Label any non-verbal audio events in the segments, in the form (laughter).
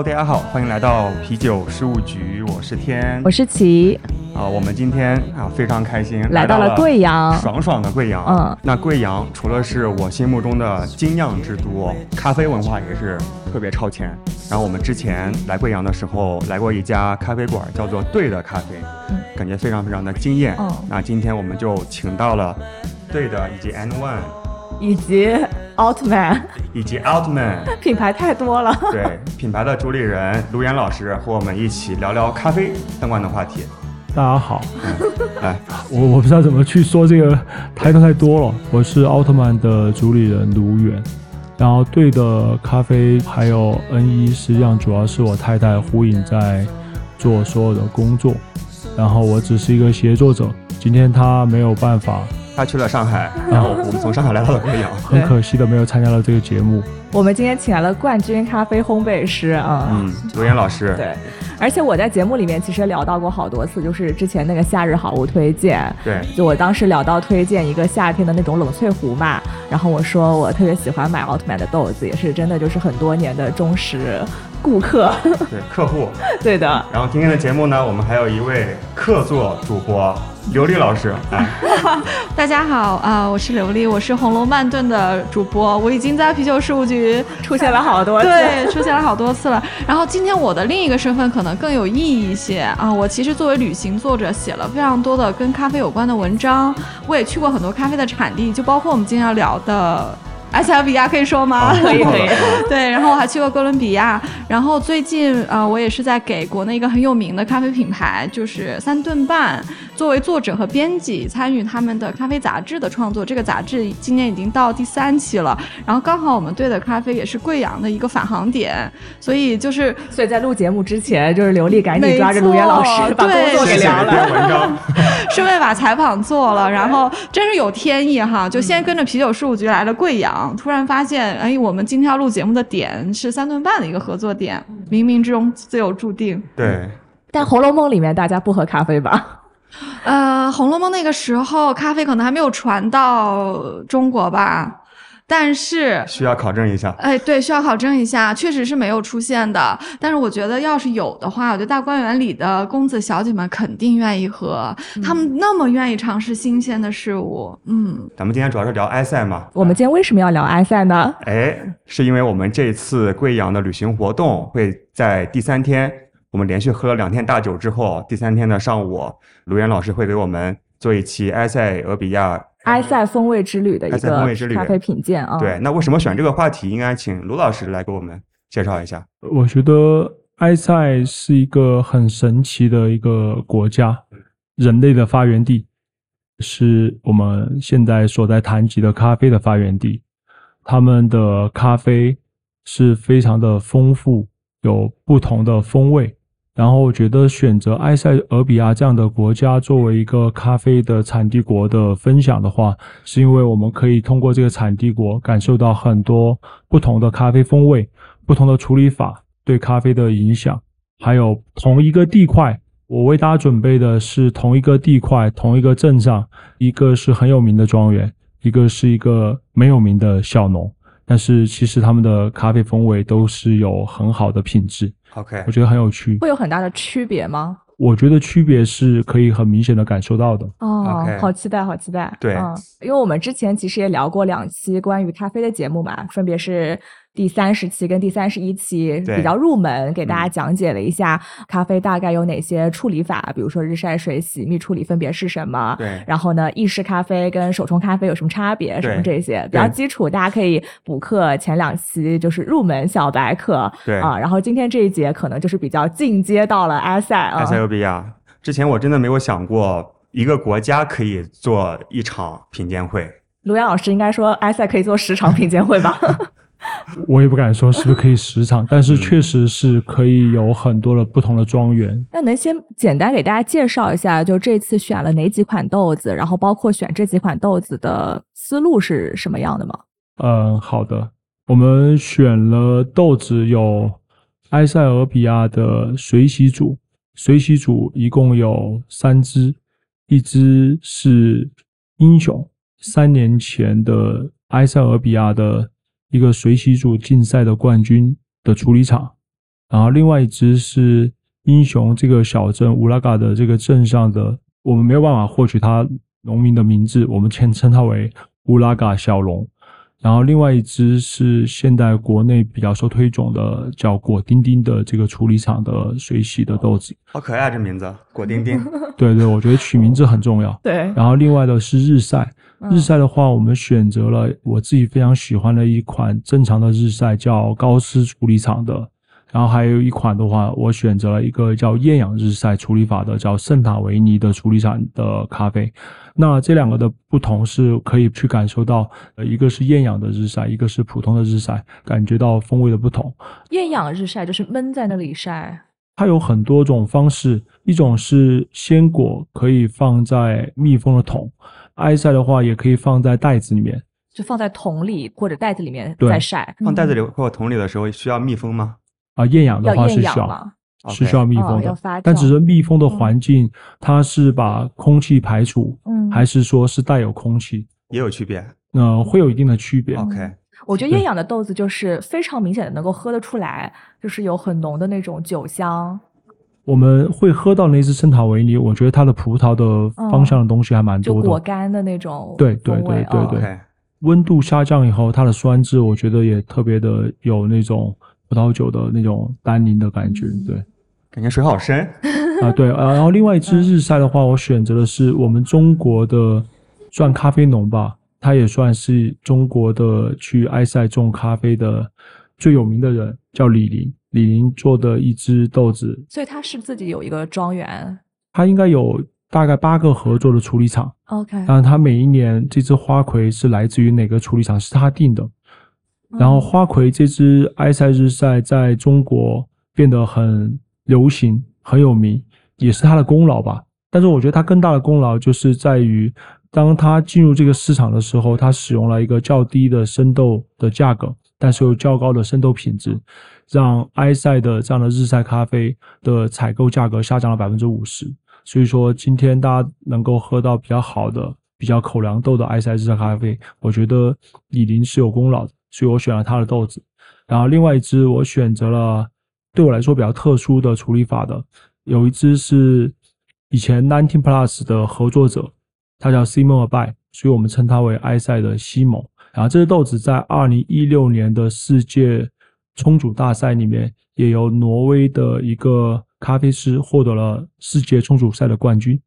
Hello，大家好，欢迎来到啤酒事务局，我是天，我是齐。啊，我们今天啊非常开心来到了贵阳，爽爽的贵阳。嗯，那贵阳除了是我心目中的精酿之都，咖啡文化也是特别超前。然后我们之前来贵阳的时候，来过一家咖啡馆，叫做对的咖啡，感觉非常非常的惊艳。嗯，那今天我们就请到了对的以及 N One，以及奥特曼，以及奥特曼，品牌太多了。对，品牌的主理人卢岩老师和我们一起聊聊咖啡相关的话题。大家好，来，(laughs) 我我不知道怎么去说这个抬头太多了。我是奥特曼的主理人卢远，然后对的咖啡还有 N 一，实际上主要是我太太胡颖在做所有的工作，然后我只是一个协作者。今天他没有办法，他去了上海，然后我们从上海来到了贵阳，(laughs) 很可惜的没有参加了这个节目。我们今天请来了冠军咖啡烘焙师啊，嗯，罗岩老师，对。而且我在节目里面其实聊到过好多次，就是之前那个夏日好物推荐，对，就我当时聊到推荐一个夏天的那种冷萃壶嘛，然后我说我特别喜欢买奥特曼的豆子，也是真的就是很多年的忠实顾客，对客户，(laughs) 对的。然后今天的节目呢，我们还有一位客座主播刘丽老师，(laughs) 大家好啊，我是刘丽，我是红楼慢炖的主播，我已经在啤酒事务局出现了好多次，对，出现了好多次了。然后今天我的另一个身份可能。更有意义一些啊！我其实作为旅行作者，写了非常多的跟咖啡有关的文章，我也去过很多咖啡的产地，就包括我们今天要聊的。埃塞俄比亚可以说吗？可以 (laughs) 可以。对，然后我还去过哥伦比亚，然后最近呃，我也是在给国内一个很有名的咖啡品牌，就是三顿半，作为作者和编辑参与他们的咖啡杂志的创作。这个杂志今年已经到第三期了，然后刚好我们对的咖啡也是贵阳的一个返航点，所以就是所以在录节目之前，就是刘丽赶紧抓着卢岩老师把工作给聊了，顺便把采访做了，然后真是有天意哈，就先跟着啤酒事务局来了贵阳。突然发现，哎，我们今天要录节目的点是三顿半的一个合作点，冥冥之中自有注定。对，但《红楼梦》里面大家不喝咖啡吧？(laughs) 呃，《红楼梦》那个时候咖啡可能还没有传到中国吧。但是需要考证一下，哎，对，需要考证一下，确实是没有出现的。但是我觉得，要是有的话，我觉得大观园里的公子小姐们肯定愿意喝，他们那么愿意尝试新鲜的事物。嗯，咱们今天主要是聊埃塞嘛。我们今天为什么要聊埃塞呢？哎，是因为我们这次贵阳的旅行活动会在第三天，我们连续喝了两天大酒之后，第三天的上午，卢岩老师会给我们做一期埃塞俄比亚。埃塞风味之旅的一个咖啡品鉴啊，对，那为什么选这个话题？应该请卢老师来给我们介绍一下。我觉得埃塞是一个很神奇的一个国家，人类的发源地，是我们现在所在谈及的咖啡的发源地。他们的咖啡是非常的丰富，有不同的风味。然后我觉得选择埃塞俄比亚这样的国家作为一个咖啡的产地国的分享的话，是因为我们可以通过这个产地国感受到很多不同的咖啡风味、不同的处理法对咖啡的影响，还有同一个地块，我为大家准备的是同一个地块、同一个镇上，一个是很有名的庄园，一个是一个没有名的小农，但是其实他们的咖啡风味都是有很好的品质。OK，我觉得很有趣，会有很大的区别吗？我觉得区别是可以很明显的感受到的。哦，好期待，好期待。对，因为我们之前其实也聊过两期关于咖啡的节目嘛，分别是。第三十期跟第三十一期比较入门，给大家讲解了一下咖啡大概有哪些处理法，比如说日晒、水洗、蜜处理分别是什么。对。然后呢，意式咖啡跟手冲咖啡有什么差别？什么这些比较基础，大家可以补课。前两期就是入门小白课。对。啊，然后今天这一节可能就是比较进阶到了埃塞。埃塞俄比亚，之前我真的没有想过一个国家可以做一场品鉴会。卢阳老师应该说埃塞可以做十场品鉴会吧？(laughs) (laughs) 我也不敢说是不是可以十场，但是确实是可以有很多的不同的庄园。那能先简单给大家介绍一下，就这次选了哪几款豆子，然后包括选这几款豆子的思路是什么样的吗？嗯，好的，我们选了豆子有埃塞俄比亚的水洗组，水洗组一共有三支，一支是英雄，三年前的埃塞俄比亚的。一个水洗组竞赛的冠军的处理厂，然后另外一只是英雄这个小镇乌拉嘎的这个镇上的，我们没有办法获取他农民的名字，我们先称他为乌拉嘎小龙。然后另外一只是现代国内比较受推崇的，叫果丁丁的这个处理厂的水洗的豆子，好可爱啊这名字，果丁丁。(laughs) 对对，我觉得取名字很重要。对。然后另外的是日晒，日晒的话，我们选择了我自己非常喜欢的一款正常的日晒，叫高斯处理厂的。然后还有一款的话，我选择了一个叫厌氧日晒处理法的，叫圣塔维尼的处理厂的咖啡。那这两个的不同是可以去感受到，呃，一个是厌氧的日晒，一个是普通的日晒，感觉到风味的不同。厌氧日晒就是闷在那里晒，它有很多种方式，一种是鲜果可以放在密封的桶，埃晒的话也可以放在袋子里面，就放在桶里或者袋子里面再晒。放袋子里或桶里的时候需要密封吗？啊，厌氧的话是需要，是需要密封的，但只是密封的环境，它是把空气排除，嗯，还是说是带有空气，也有区别，嗯，会有一定的区别。OK，我觉得厌氧的豆子就是非常明显的能够喝得出来，就是有很浓的那种酒香。我们会喝到那只圣塔维尼，我觉得它的葡萄的方向的东西还蛮多的，果干的那种，对对对对对。温度下降以后，它的酸质我觉得也特别的有那种。葡萄酒的那种单宁的感觉，对，感觉水好深啊，对啊。然后另外一支日晒的话，我选择的是我们中国的，算咖啡农吧，他也算是中国的去埃塞种咖啡的最有名的人，叫李林。李林做的一支豆子，所以他是自己有一个庄园，他应该有大概八个合作的处理厂。OK，然后他每一年这支花魁是来自于哪个处理厂，是他定的。然后花魁这支埃塞日晒在中国变得很流行、很有名，也是它的功劳吧。但是我觉得它更大的功劳就是在于，当它进入这个市场的时候，它使用了一个较低的生豆的价格，但是又较高的生豆品质，让埃塞的这样的日晒咖啡的采购价格下降了百分之五十。所以说，今天大家能够喝到比较好的、比较口粮豆的埃塞日晒咖啡，我觉得李林是有功劳的。所以我选了它的豆子，然后另外一只我选择了对我来说比较特殊的处理法的，有一只是以前 Nineteen Plus 的合作者，他叫 Simon Abay，所以我们称他为埃塞的西蒙。然后这只豆子在二零一六年的世界冲煮大赛里面，也由挪威的一个咖啡师获得了世界冲煮赛的冠军。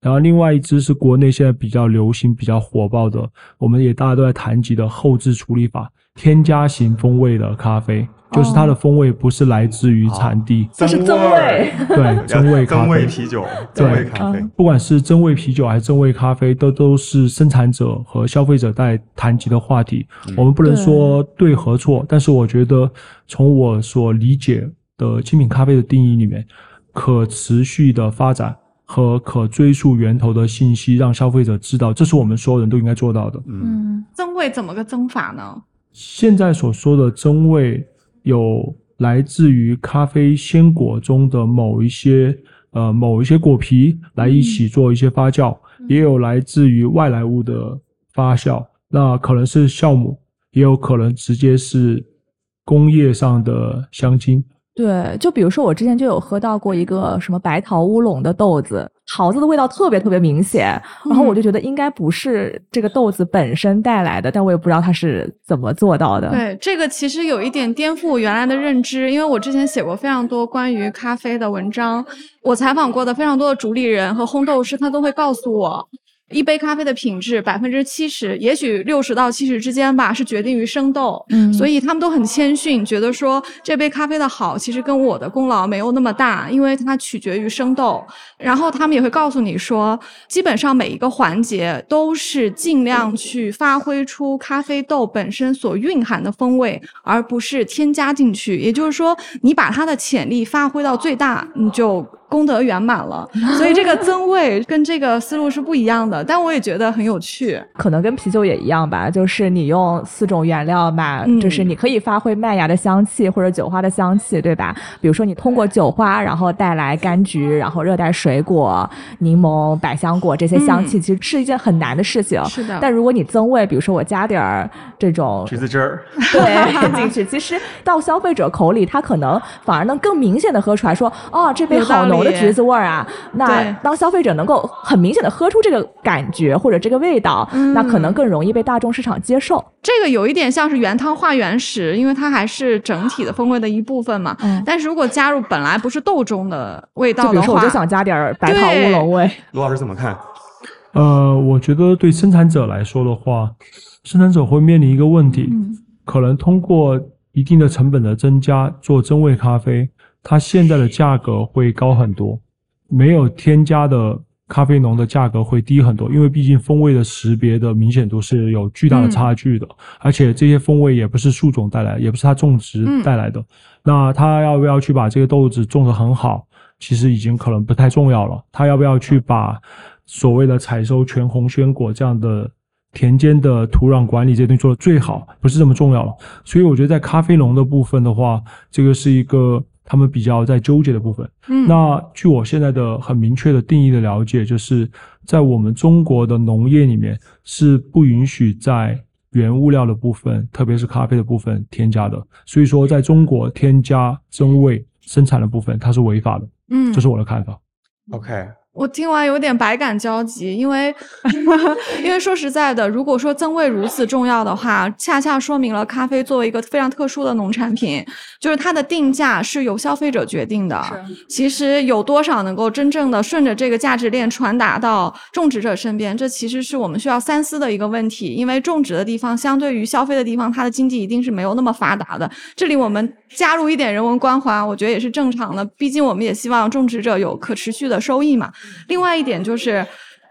然后另外一支是国内现在比较流行、比较火爆的，我们也大家都在谈及的后置处理法。添加型风味的咖啡，就是它的风味不是来自于产地，这是增味，(laughs) (laughs) 对增味咖啡，增味啤酒，增味咖啡，不管是增味啤酒还是增味咖啡，都都是生产者和消费者在谈及的话题。我们不能说对和错，但是我觉得从我所理解的精品咖啡的定义里面，可持续的发展和可追溯源头的信息，让消费者知道，这是我们所有人都应该做到的。嗯，增味怎么个增法呢？现在所说的增味，有来自于咖啡鲜果中的某一些呃某一些果皮来一起做一些发酵，也有来自于外来物的发酵，那可能是酵母，也有可能直接是工业上的香精。对，就比如说我之前就有喝到过一个什么白桃乌龙的豆子，桃子的味道特别特别明显，然后我就觉得应该不是这个豆子本身带来的，但我也不知道它是怎么做到的。对，这个其实有一点颠覆我原来的认知，因为我之前写过非常多关于咖啡的文章，我采访过的非常多的主理人和烘豆师，他都会告诉我。一杯咖啡的品质，百分之七十，也许六十到七十之间吧，是决定于生豆。嗯，所以他们都很谦逊，觉得说这杯咖啡的好，其实跟我的功劳没有那么大，因为它取决于生豆。然后他们也会告诉你说，基本上每一个环节都是尽量去发挥出咖啡豆本身所蕴含的风味，而不是添加进去。也就是说，你把它的潜力发挥到最大，你就。功德圆满了。(laughs) 所以这个增味跟这个思路是不一样的，但我也觉得很有趣。可能跟啤酒也一样吧，就是你用四种原料嘛，就是你可以发挥麦芽的香气或者酒花的香气，对吧？比如说你通过酒花，然后带来柑橘，然后热带水果、柠檬、百香果这些香气，其实是一件很难的事情。是的。但如果你增味，比如说我加点儿这种橘子汁儿，(laughs) 对 (laughs) 进去，其实到消费者口里，他可能反而能更明显的喝出来，说哦，这杯好浓的橘子味儿啊。那当消费者能够很明显的喝出这个感觉或者这个味道，那可能更容易被大众市场接受。这个有一点像是原汤化原食，因为它还是整体的风味的一部分嘛。嗯。但是如果加入本来不是豆中的味道的话，就比如说我就想加点白桃乌龙味。罗老师怎么看？呃，我觉得对生产者来说的话，生产者会面临一个问题，可能通过一定的成本的增加做真味咖啡，它现在的价格会高很多，没有添加的咖啡浓的价格会低很多，因为毕竟风味的识别的明显度是有巨大的差距的，而且这些风味也不是树种带来，也不是它种植带来的，那它要不要去把这个豆子种得很好，其实已经可能不太重要了，它要不要去把。所谓的采收全红鲜果这样的田间的土壤管理这些东西做的最好，不是这么重要了。所以我觉得在咖啡农的部分的话，这个是一个他们比较在纠结的部分。嗯，那据我现在的很明确的定义的了解，就是在我们中国的农业里面是不允许在原物料的部分，特别是咖啡的部分添加的。所以说，在中国添加增味生产的部分，它是违法的。嗯，这是我的看法。OK。我听完有点百感交集，因为 (laughs) 因为说实在的，如果说增味如此重要的话，恰恰说明了咖啡作为一个非常特殊的农产品，就是它的定价是由消费者决定的。其实有多少能够真正的顺着这个价值链传达到种植者身边，这其实是我们需要三思的一个问题。因为种植的地方相对于消费的地方，它的经济一定是没有那么发达的。这里我们加入一点人文关怀，我觉得也是正常的。毕竟我们也希望种植者有可持续的收益嘛。另外一点就是，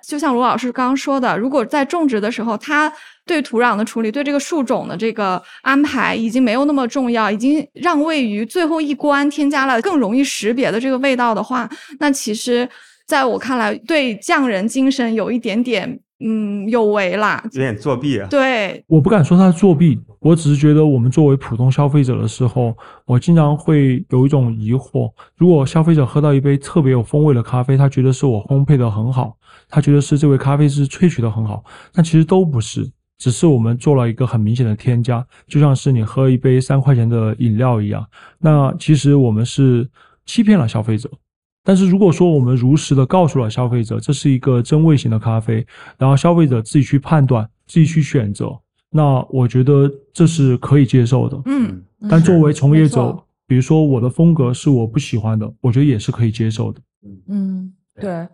就像罗老师刚刚说的，如果在种植的时候，他对土壤的处理、对这个树种的这个安排已经没有那么重要，已经让位于最后一关，添加了更容易识别的这个味道的话，那其实在我看来，对匠人精神有一点点。嗯，有为啦，有点作弊啊。对，我不敢说他作弊，我只是觉得我们作为普通消费者的时候，我经常会有一种疑惑：如果消费者喝到一杯特别有风味的咖啡，他觉得是我烘焙的很好，他觉得是这位咖啡师萃取的很好，但其实都不是，只是我们做了一个很明显的添加，就像是你喝一杯三块钱的饮料一样。那其实我们是欺骗了消费者。但是如果说我们如实的告诉了消费者这是一个真味型的咖啡，然后消费者自己去判断、自己去选择，那我觉得这是可以接受的。嗯，但作为从业者，比如说我的风格是我不喜欢的，我觉得也是可以接受的。嗯，对。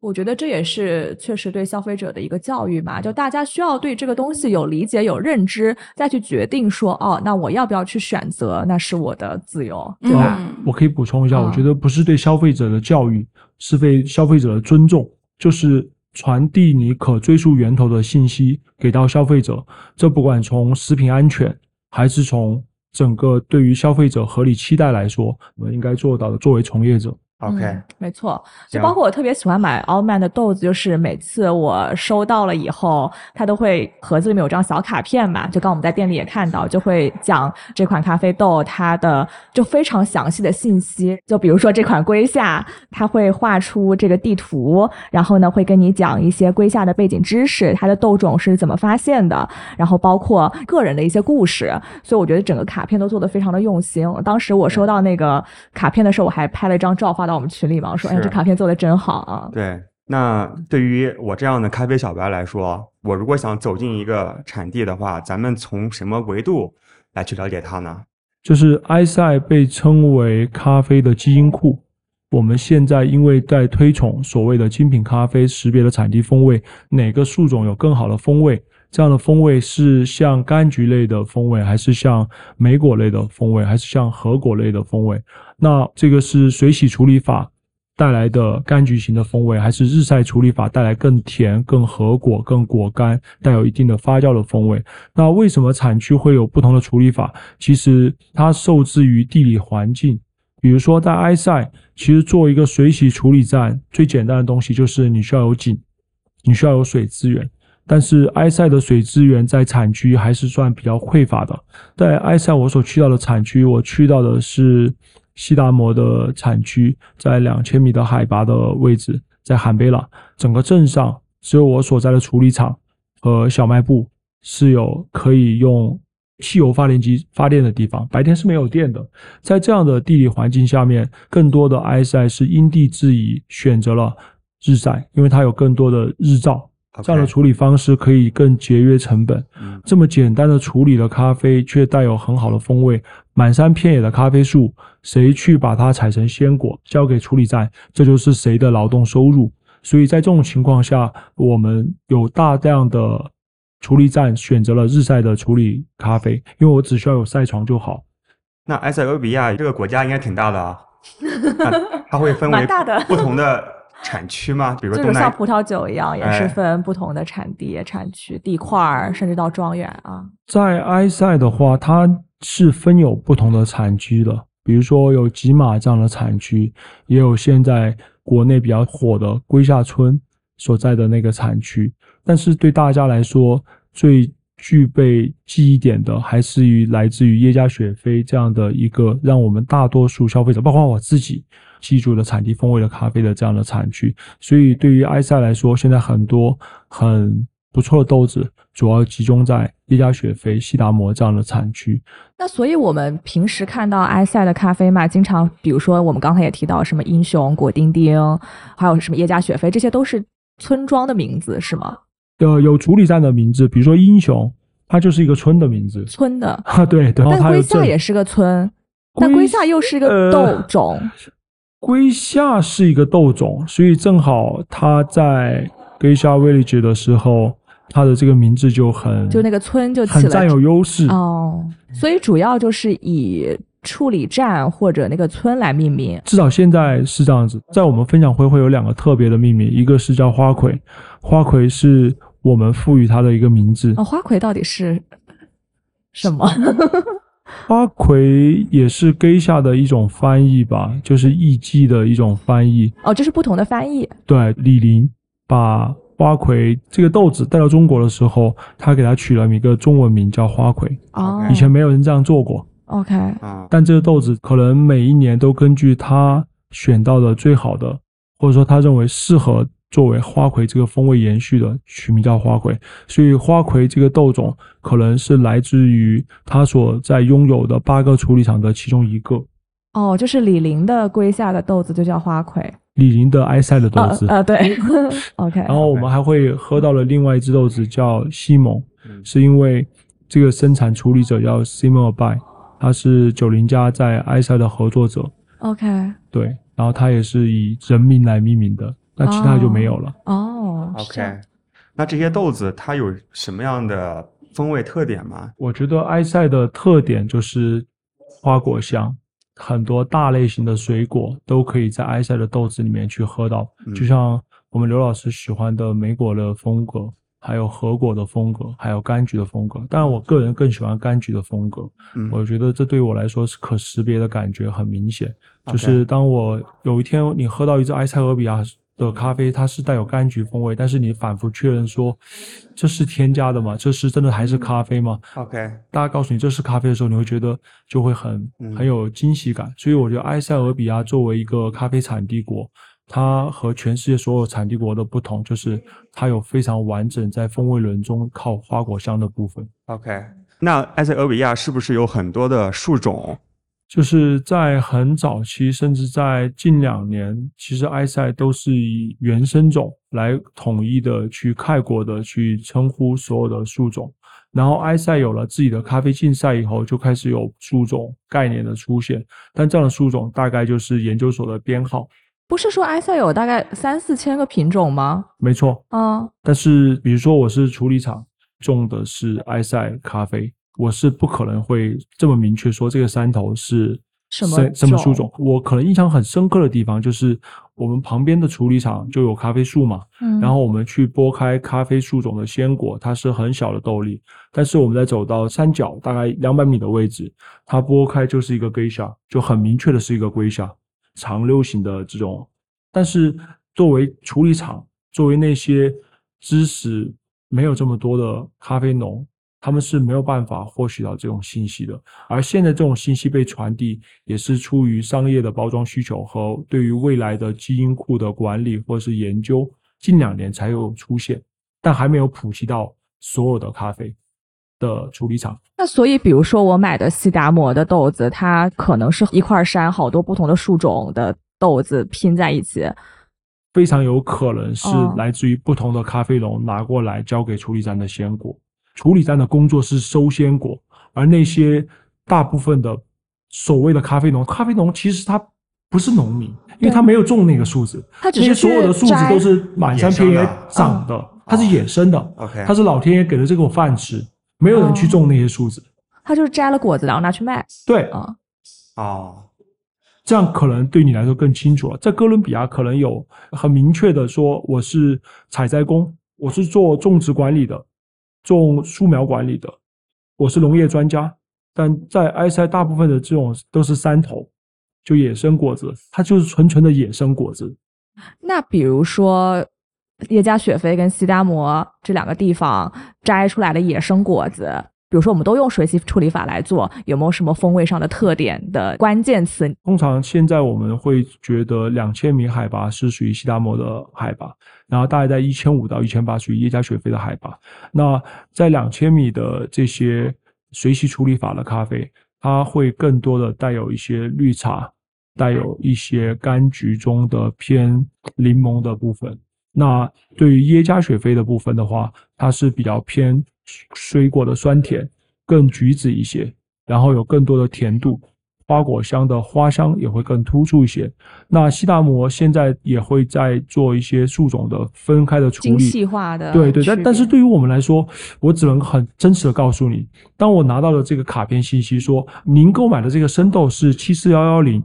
我觉得这也是确实对消费者的一个教育嘛，就大家需要对这个东西有理解、有认知，再去决定说，哦，那我要不要去选择，那是我的自由，对吧？我可以补充一下，我觉得不是对消费者的教育，是对消费者的尊重，就是传递你可追溯源头的信息给到消费者。这不管从食品安全，还是从整个对于消费者合理期待来说，我们应该做到的，作为从业者。OK，没错，就包括我特别喜欢买 Allman 的豆子，就是每次我收到了以后，它都会盒子里面有张小卡片嘛，就刚我们在店里也看到，就会讲这款咖啡豆它的就非常详细的信息，就比如说这款龟下，它会画出这个地图，然后呢会跟你讲一些龟下的背景知识，它的豆种是怎么发现的，然后包括个人的一些故事，所以我觉得整个卡片都做的非常的用心。当时我收到那个卡片的时候，我还拍了一张照发。到我们群里嘛，说哎，这卡片做的真好啊！对，那对于我这样的咖啡小白来说，我如果想走进一个产地的话，咱们从什么维度来去了解它呢？就是埃塞被称为咖啡的基因库。我们现在因为在推崇所谓的精品咖啡，识别的产地风味，哪个树种有更好的风味？这样的风味是像柑橘类的风味，还是像莓果类的风味，还是像核果类的风味？那这个是水洗处理法带来的柑橘型的风味，还是日晒处理法带来更甜、更核果、更果干、带有一定的发酵的风味？那为什么产区会有不同的处理法？其实它受制于地理环境，比如说在埃塞，其实做一个水洗处理站，最简单的东西就是你需要有井，你需要有水资源。但是埃塞的水资源在产区还是算比较匮乏的。在埃塞，我所去到的产区，我去到的是西达摩的产区，在两千米的海拔的位置，在罕贝拉。整个镇上只有我所在的处理厂和小卖部是有可以用汽油发电机发电的地方，白天是没有电的。在这样的地理环境下面，更多的埃塞是因地制宜选择了日晒，因为它有更多的日照。这样的处理方式可以更节约成本。这么简单的处理的咖啡，却带有很好的风味。满山遍野的咖啡树，谁去把它采成鲜果，交给处理站，这就是谁的劳动收入。所以在这种情况下，我们有大量的处理站选择了日晒的处理咖啡，因为我只需要有晒床就好。那埃塞俄比亚这个国家应该挺大的啊，(laughs) 它会分为不同的。产区吗？比如就是像葡萄酒一样，也是分不同的产地、产区、地块儿，甚至到庄园啊。在埃塞的话，它是分有不同的产区的，比如说有吉马这样的产区，也有现在国内比较火的龟下村所在的那个产区。但是对大家来说，最具备记忆点的，还是于来自于耶加雪菲这样的一个，让我们大多数消费者，包括我自己。记住的产地风味的咖啡的这样的产区，所以对于埃塞来说，现在很多很不错的豆子，主要集中在耶加雪菲、西达摩这样的产区。那所以我们平时看到埃塞的咖啡嘛，经常比如说我们刚才也提到什么英雄、果丁丁，还有什么耶加雪菲，这些都是村庄的名字是吗？呃，有处理站的名字，比如说英雄，它就是一个村的名字。村的啊，对对。但龟夏也是个村，但龟夏又是一个豆种。(laughs) 龟夏是一个豆种，所以正好它在 Geisha Village 的时候，它的这个名字就很就那个村就很占有优势哦。所以主要就是以处理站或者那个村来命名。至少现在是这样子。在我们分享会会有两个特别的命名，一个是叫花魁，花魁是我们赋予它的一个名字。哦，花魁到底是什么？(laughs) 花魁也是 geisha 的一种翻译吧，就是艺妓的一种翻译。哦，这是不同的翻译。对，李林把花魁这个豆子带到中国的时候，他给它取了一个中文名叫花魁。哦，以前没有人这样做过。OK。但这个豆子可能每一年都根据他选到的最好的，或者说他认为适合。作为花魁这个风味延续的取名叫花魁，所以花魁这个豆种可能是来自于他所在拥有的八个处理厂的其中一个。哦，就是李林的麾下的豆子就叫花魁，李林的埃塞的豆子。呃，对。(laughs) OK。然后我们还会喝到了另外一只豆子叫西蒙，是因为这个生产处理者叫 Simon Bay，他是九零家在埃塞的合作者。OK。对，然后他也是以人名来命名的。那其他就没有了哦。OK，那这些豆子它有什么样的风味特点吗？我觉得埃塞的特点就是花果香，很多大类型的水果都可以在埃塞的豆子里面去喝到，就像我们刘老师喜欢的莓果的风格，还有核果的风格，还有柑橘的风格。但我个人更喜欢柑橘的风格，嗯我觉得这对我来说是可识别的感觉很明显。就是当我有一天你喝到一只埃塞俄比亚。的咖啡它是带有柑橘风味，但是你反复确认说这是添加的吗？这是真的还是咖啡吗？OK，大家告诉你这是咖啡的时候，你会觉得就会很很有惊喜感。所以我觉得埃塞俄比亚作为一个咖啡产地国，它和全世界所有产地国的不同，就是它有非常完整在风味轮中靠花果香的部分。OK，那埃塞俄比亚是不是有很多的树种？就是在很早期，甚至在近两年，其实埃塞都是以原生种来统一的去概括的去称呼所有的树种。然后埃塞有了自己的咖啡竞赛以后，就开始有树种概念的出现。但这样的树种大概就是研究所的编号。不是说埃塞有大概三四千个品种吗？没错。嗯。但是比如说我是处理厂种的是埃塞咖啡。我是不可能会这么明确说这个山头是什么什么树种？我可能印象很深刻的地方就是，我们旁边的处理厂就有咖啡树嘛，嗯，然后我们去剥开咖啡树种的鲜果，它是很小的豆粒，但是我们在走到山脚大概两百米的位置，它剥开就是一个 geisha，就很明确的是一个 geisha，长溜形的这种。但是作为处理厂，作为那些知识没有这么多的咖啡农。他们是没有办法获取到这种信息的，而现在这种信息被传递，也是出于商业的包装需求和对于未来的基因库的管理或是研究，近两年才有出现，但还没有普及到所有的咖啡的处理厂。那所以，比如说我买的西达摩的豆子，它可能是一块山好多不同的树种的豆子拼在一起，非常有可能是来自于不同的咖啡农拿过来交给处理站的鲜果。处理站的工作是收鲜果，而那些大部分的所谓的咖啡农，咖啡农其实他不是农民，因为他没有种那个树子，他这些所有的树子都是满山遍野长的，它是野生的，OK，它是老天爷给了这口饭吃，没有人去种那些树子，他就是摘了果子然后拿去卖，对。啊，哦，这样可能对你来说更清楚了。在哥伦比亚可能有很明确的说，我是采摘工，我是做种植管理的。种树苗管理的，我是农业专家，但在埃塞大部分的这种都是山头，就野生果子，它就是纯纯的野生果子。那比如说叶加雪菲跟西达摩这两个地方摘出来的野生果子。比如说，我们都用水洗处理法来做，有没有什么风味上的特点的关键词？通常现在我们会觉得两千米海拔是属于西达摩的海拔，然后大概在一千五到一千八属于耶加雪菲的海拔。那在两千米的这些水洗处理法的咖啡，它会更多的带有一些绿茶，带有一些柑橘中的偏柠檬的部分。那对于耶加雪菲的部分的话，它是比较偏。水果的酸甜更橘子一些，然后有更多的甜度，花果香的花香也会更突出一些。那西达摩现在也会在做一些树种的分开的处理，精细化的。对对，但但是对于我们来说，我只能很真实的告诉你，当我拿到了这个卡片信息说您购买的这个生豆是七四幺幺零，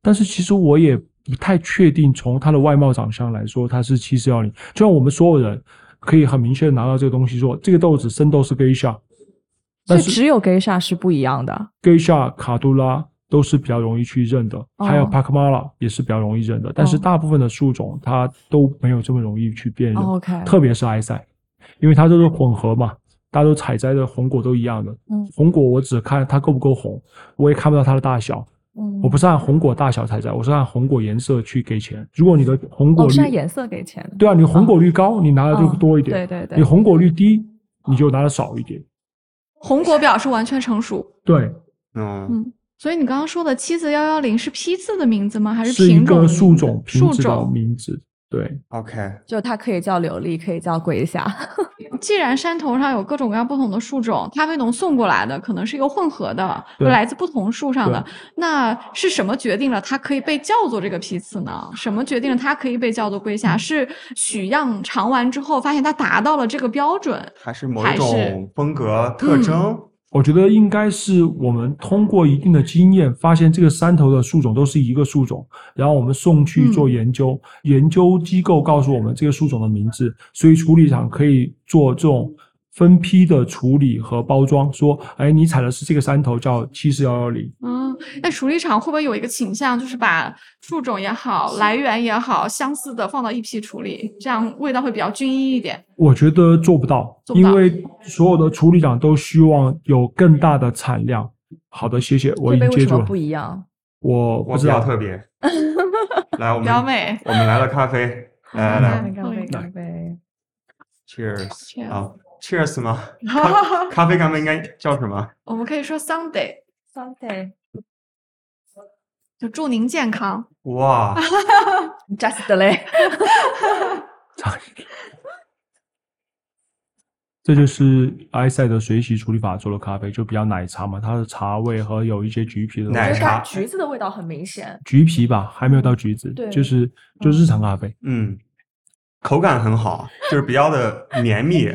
但是其实我也不太确定，从它的外貌长相来说，它是七四幺零，就像我们所有人。可以很明确的拿到这个东西，说这个豆子生豆是 Geisha，但是只有 Geisha 是不一样的。Geisha、卡杜拉都是比较容易去认的，还有 Pakmala 也是比较容易认的，但是大部分的树种它都没有这么容易去辨认。OK，特别是埃塞，因为它都是混合嘛，大家都采摘的红果都一样的。嗯，红果我只看它够不够红，我也看不到它的大小。我不是按红果大小采摘，我是按红果颜色去给钱。如果你的红果率，是按颜色给钱。对啊，你红果率高，你拿的就多一点。对对对。你红果率低，你就拿的少一点。红果表示完全成熟。对。嗯。嗯。所以你刚刚说的七四幺幺零是批次的名字吗？还是是一个树种品种名字？对，OK，就它可以叫琉璃，可以叫龟下。既然山头上有各种各样不同的树种，咖啡农送过来的可能是一个混合的，来自不同树上的，那是什么决定了它可以被叫做这个批次呢？什么决定了它可以被叫做龟下？是取样尝完之后发现它达到了这个标准，还是某一种风格特征？我觉得应该是我们通过一定的经验，发现这个山头的树种都是一个树种，然后我们送去做研究，研究机构告诉我们这个树种的名字，所以处理厂可以做这种。分批的处理和包装，说，哎，你采的是这个山头，叫七四幺幺零。嗯，那处理厂会不会有一个倾向，就是把树种也好，来源也好，相似的放到一批处理，这样味道会比较均一一点？我觉得做不到，因为所有的处理厂都希望有更大的产量。好的，谢谢，我已经接住了。不一样？我我比较特别。(laughs) 来，我们比较美。我们来了咖啡，来来来，咖啡咖啡，Cheers，好。Cheers 吗？(laughs) 咖啡咖啡干杯应该叫什么？(laughs) 我们可以说 Sunday，Sunday，就祝您健康。哇，(laughs) Just 嘞，这就是埃塞的水洗处理法做的咖啡，就比较奶茶嘛，它的茶味和有一些橘皮的奶茶，橘子的味道很明显。橘皮吧，还没有到橘子，对，就是就日常咖啡。嗯，口感很好，就是比较的绵密。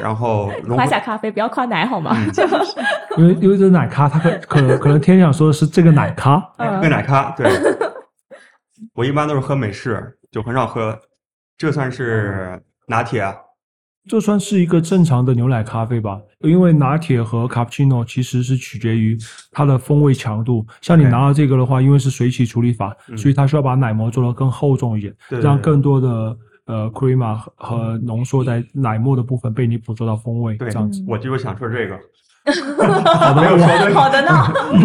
然后 (laughs) 夸下咖啡，不要夸奶好吗？(laughs) 因为因为这奶咖，他可可能可能天想说的是这个奶咖，个奶咖。对，(laughs) 我一般都是喝美式，就很少喝。这算是拿铁啊？这算是一个正常的牛奶咖啡吧？因为拿铁和卡布奇诺其实是取决于它的风味强度。像你拿到这个的话，因为是水洗处理法，所以它需要把奶膜做得更厚重一点，让更多的。呃，cream 和浓缩在奶沫的部分被你捕捉到风味，这样子。我就是想说这个。(laughs) 好的，好的呢，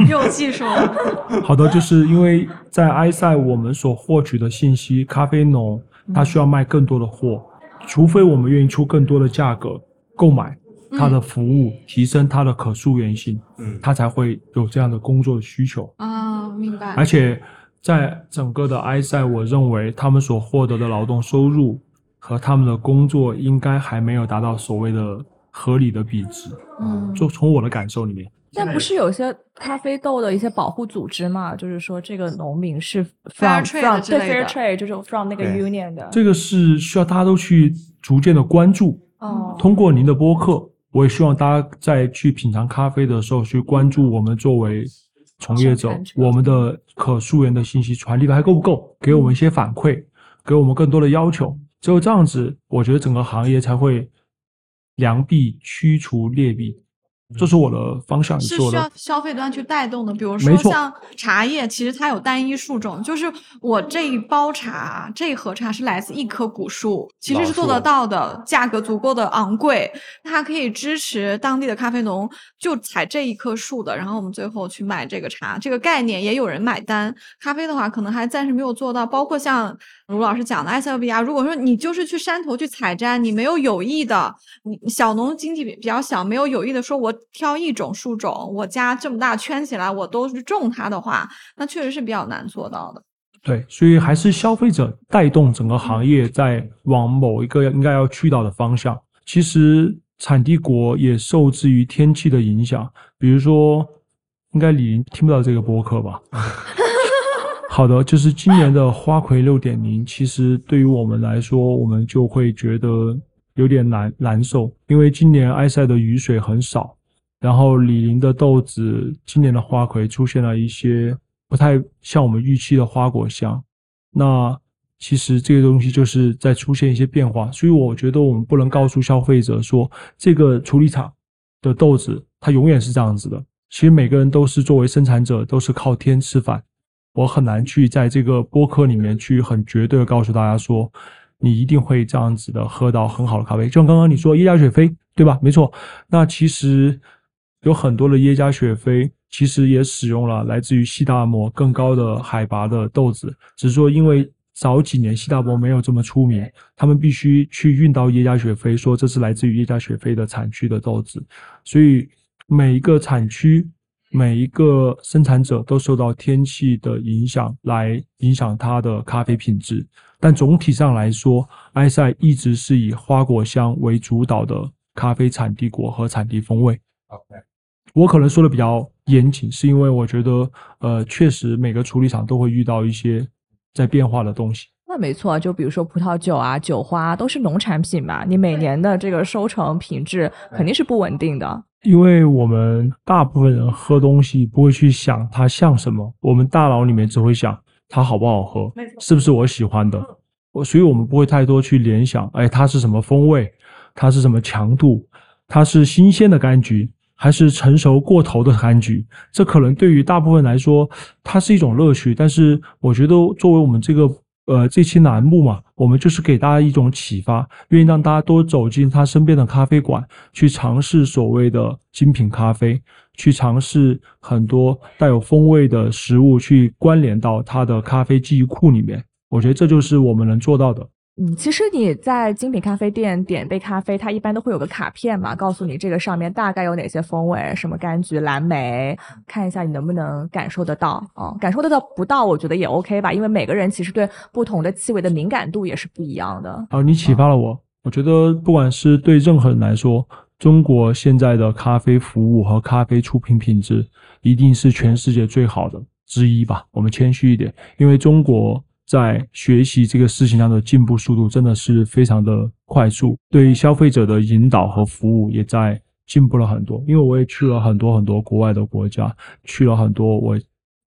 用技术。(laughs) 好的，就是因为在埃塞我们所获取的信息，咖啡农他需要卖更多的货，除非我们愿意出更多的价格购买他的服务，提升它的可溯源性，嗯，他才会有这样的工作的需求。啊，明白。而且。在整个的埃塞，我认为他们所获得的劳动收入和他们的工作应该还没有达到所谓的合理的比值。嗯，就从我的感受里面，但不是有些咖啡豆的一些保护组织嘛？就是说这个农民是 from from 对 fair trade，就是 from 那个 union 的。这个是需要大家都去逐渐的关注。哦，通过您的播客，我也希望大家在去品尝咖啡的时候去关注我们作为。从业者，我们的可溯源的信息传递的还够不够？给我们一些反馈，给我们更多的要求。只有这样子，我觉得整个行业才会良币驱除劣币。这是我的方向，是需要消费端去带动的。比如说像茶叶，其实它有单一树种，就是我这一包茶、这一盒茶是来自一棵古树，其实是做得到的，价格足够的昂贵，它可以支持当地的咖啡农就采这一棵树的，然后我们最后去卖这个茶，这个概念也有人买单。咖啡的话，可能还暂时没有做到，包括像卢老师讲的埃塞俄比亚，如果说你就是去山头去采摘，你没有有意的，你小农经济比比较小，没有有意的说我。挑一种树种，我家这么大圈起来，我都是种它的话，那确实是比较难做到的。对，所以还是消费者带动整个行业在往某一个应该要去到的方向。其实产地国也受制于天气的影响，比如说，应该李林听不到这个播客吧？(laughs) 好的，就是今年的花魁六点零，其实对于我们来说，我们就会觉得有点难难受，因为今年埃塞的雨水很少。然后李宁的豆子今年的花魁出现了一些不太像我们预期的花果香，那其实这个东西就是在出现一些变化，所以我觉得我们不能告诉消费者说这个处理厂的豆子它永远是这样子的。其实每个人都是作为生产者，都是靠天吃饭。我很难去在这个播客里面去很绝对的告诉大家说，你一定会这样子的喝到很好的咖啡。就像刚刚你说耶加雪菲，对吧？没错。那其实。有很多的耶加雪菲其实也使用了来自于西大摩更高的海拔的豆子，只是说因为早几年西大摩没有这么出名，他们必须去运到耶加雪菲，说这是来自于耶加雪菲的产区的豆子，所以每一个产区、每一个生产者都受到天气的影响来影响它的咖啡品质，但总体上来说，埃塞一直是以花果香为主导的咖啡产地国和产地风味。OK。我可能说的比较严谨，是因为我觉得，呃，确实每个处理厂都会遇到一些在变化的东西。那没错，就比如说葡萄酒啊、酒花都是农产品嘛，你每年的这个收成品质肯定是不稳定的。因为我们大部分人喝东西不会去想它像什么，我们大脑里面只会想它好不好喝，是不是我喜欢的。我所以，我们不会太多去联想，哎，它是什么风味，它是什么强度，它是新鲜的柑橘。还是成熟过头的柑橘，这可能对于大部分来说，它是一种乐趣。但是我觉得，作为我们这个呃这期栏目嘛，我们就是给大家一种启发，愿意让大家多走进他身边的咖啡馆，去尝试所谓的精品咖啡，去尝试很多带有风味的食物，去关联到他的咖啡记忆库里面。我觉得这就是我们能做到的。嗯，其实你在精品咖啡店点杯咖啡，它一般都会有个卡片嘛，告诉你这个上面大概有哪些风味，什么柑橘、蓝莓，看一下你能不能感受得到啊？感受得到不到，我觉得也 OK 吧，因为每个人其实对不同的气味的敏感度也是不一样的。好，你启发了我，我觉得不管是对任何人来说，中国现在的咖啡服务和咖啡出品品质一定是全世界最好的之一吧？我们谦虚一点，因为中国。在学习这个事情上的进步速度真的是非常的快速，对消费者的引导和服务也在进步了很多。因为我也去了很多很多国外的国家，去了很多我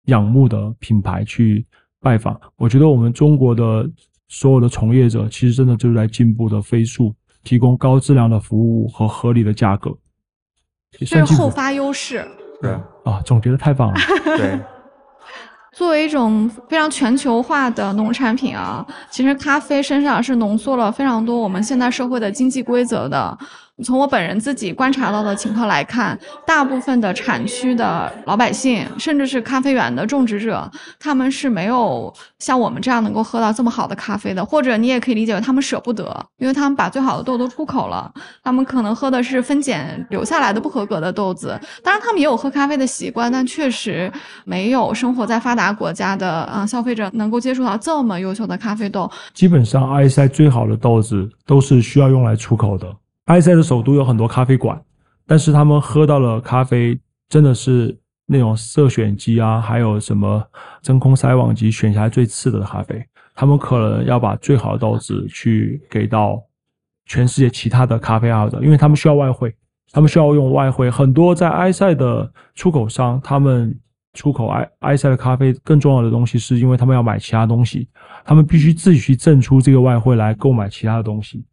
仰慕的品牌去拜访，我觉得我们中国的所有的从业者其实真的就是在进步的飞速，提供高质量的服务和合理的价格，这是后发优势。对啊，总结的太棒了。(laughs) 对。作为一种非常全球化的农产品啊，其实咖啡身上是浓缩了非常多我们现代社会的经济规则的。从我本人自己观察到的情况来看，大部分的产区的老百姓，甚至是咖啡园的种植者，他们是没有像我们这样能够喝到这么好的咖啡的。或者你也可以理解为他们舍不得，因为他们把最好的豆都出口了，他们可能喝的是分拣留下来的不合格的豆子。当然，他们也有喝咖啡的习惯，但确实没有生活在发达国家的啊消费者能够接触到这么优秀的咖啡豆。基本上，埃塞最好的豆子都是需要用来出口的。埃塞的首都有很多咖啡馆，但是他们喝到了咖啡真的是那种色选机啊，还有什么真空筛网机选下来最次的咖啡。他们可能要把最好的豆子去给到全世界其他的咖啡爱好者，因为他们需要外汇，他们需要用外汇。很多在埃塞的出口商，他们出口埃埃塞的咖啡，更重要的东西是因为他们要买其他东西，他们必须自己去挣出这个外汇来购买其他的东西。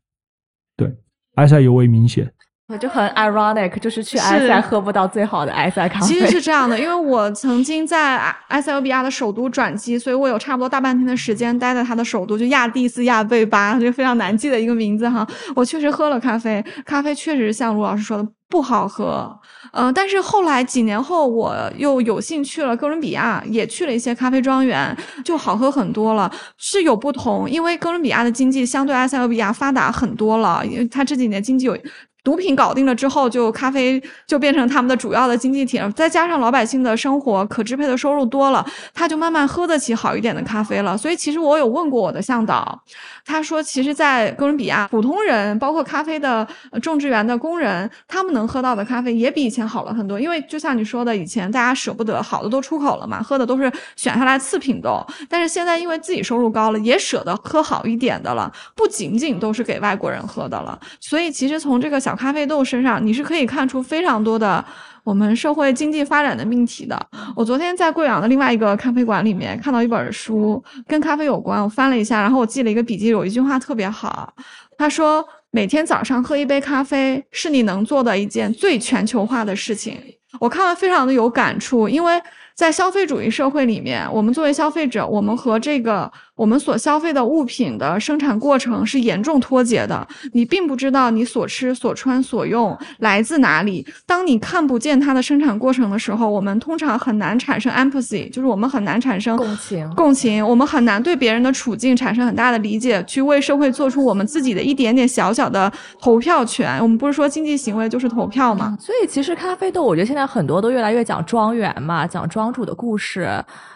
对。埃塞尤为明显，就很 ironic，就是去埃塞喝不到最好的埃塞咖啡。其实是这样的，因为我曾经在埃塞俄比亚的首都转机，所以我有差不多大半天的时间待在它的首都，就亚的斯亚贝巴，就非常难记的一个名字哈。我确实喝了咖啡，咖啡确实像卢老师说的不好喝。嗯，但是后来几年后，我又有幸去了哥伦比亚，也去了一些咖啡庄园，就好喝很多了。是有不同，因为哥伦比亚的经济相对埃塞俄比亚发达很多了，因为它这几年经济有。毒品搞定了之后，就咖啡就变成他们的主要的经济体了。再加上老百姓的生活可支配的收入多了，他就慢慢喝得起好一点的咖啡了。所以其实我有问过我的向导，他说，其实，在哥伦比亚，普通人包括咖啡的种植园的工人，他们能喝到的咖啡也比以前好了很多。因为就像你说的，以前大家舍不得好的都出口了嘛，喝的都是选下来次品豆。但是现在因为自己收入高了，也舍得喝好一点的了，不仅仅都是给外国人喝的了。所以其实从这个小小咖啡豆身上，你是可以看出非常多的我们社会经济发展的命题的。我昨天在贵阳的另外一个咖啡馆里面看到一本书，跟咖啡有关，我翻了一下，然后我记了一个笔记，有一句话特别好，他说：“每天早上喝一杯咖啡，是你能做的一件最全球化的事情。”我看了非常的有感触，因为在消费主义社会里面，我们作为消费者，我们和这个。我们所消费的物品的生产过程是严重脱节的，你并不知道你所吃、所穿、所用来自哪里。当你看不见它的生产过程的时候，我们通常很难产生 empathy，就是我们很难产生共情。共情，我们很难对别人的处境产生很大的理解，去为社会做出我们自己的一点点小小的投票权。我们不是说经济行为就是投票吗？所以其实咖啡豆，我觉得现在很多都越来越讲庄园嘛，讲庄庄主的故事。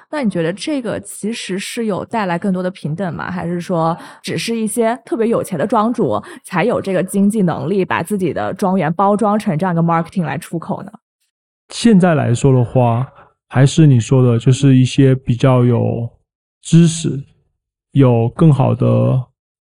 那你觉得这个其实是有带来更多的平等吗？还是说只是一些特别有钱的庄主才有这个经济能力把自己的庄园包装成这样一个 marketing 来出口呢？现在来说的话，还是你说的，就是一些比较有知识、有更好的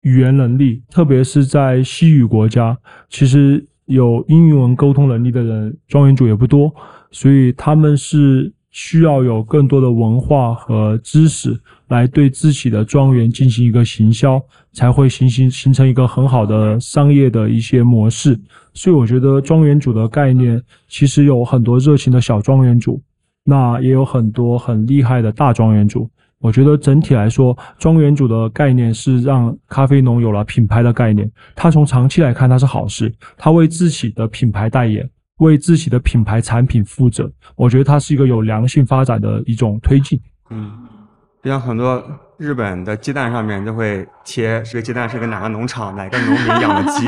语言能力，特别是在西语国家，其实有英语文沟通能力的人，庄园主也不多，所以他们是。需要有更多的文化和知识来对自己的庄园进行一个行销，才会形形形成一个很好的商业的一些模式。所以我觉得庄园主的概念其实有很多热情的小庄园主，那也有很多很厉害的大庄园主。我觉得整体来说，庄园主的概念是让咖啡农有了品牌的概念。他从长期来看，它是好事，他为自己的品牌代言。为自己的品牌产品负责，我觉得它是一个有良性发展的一种推进。嗯，像很多日本的鸡蛋上面就会贴这个鸡蛋是跟哪个农场、哪个农民养的鸡，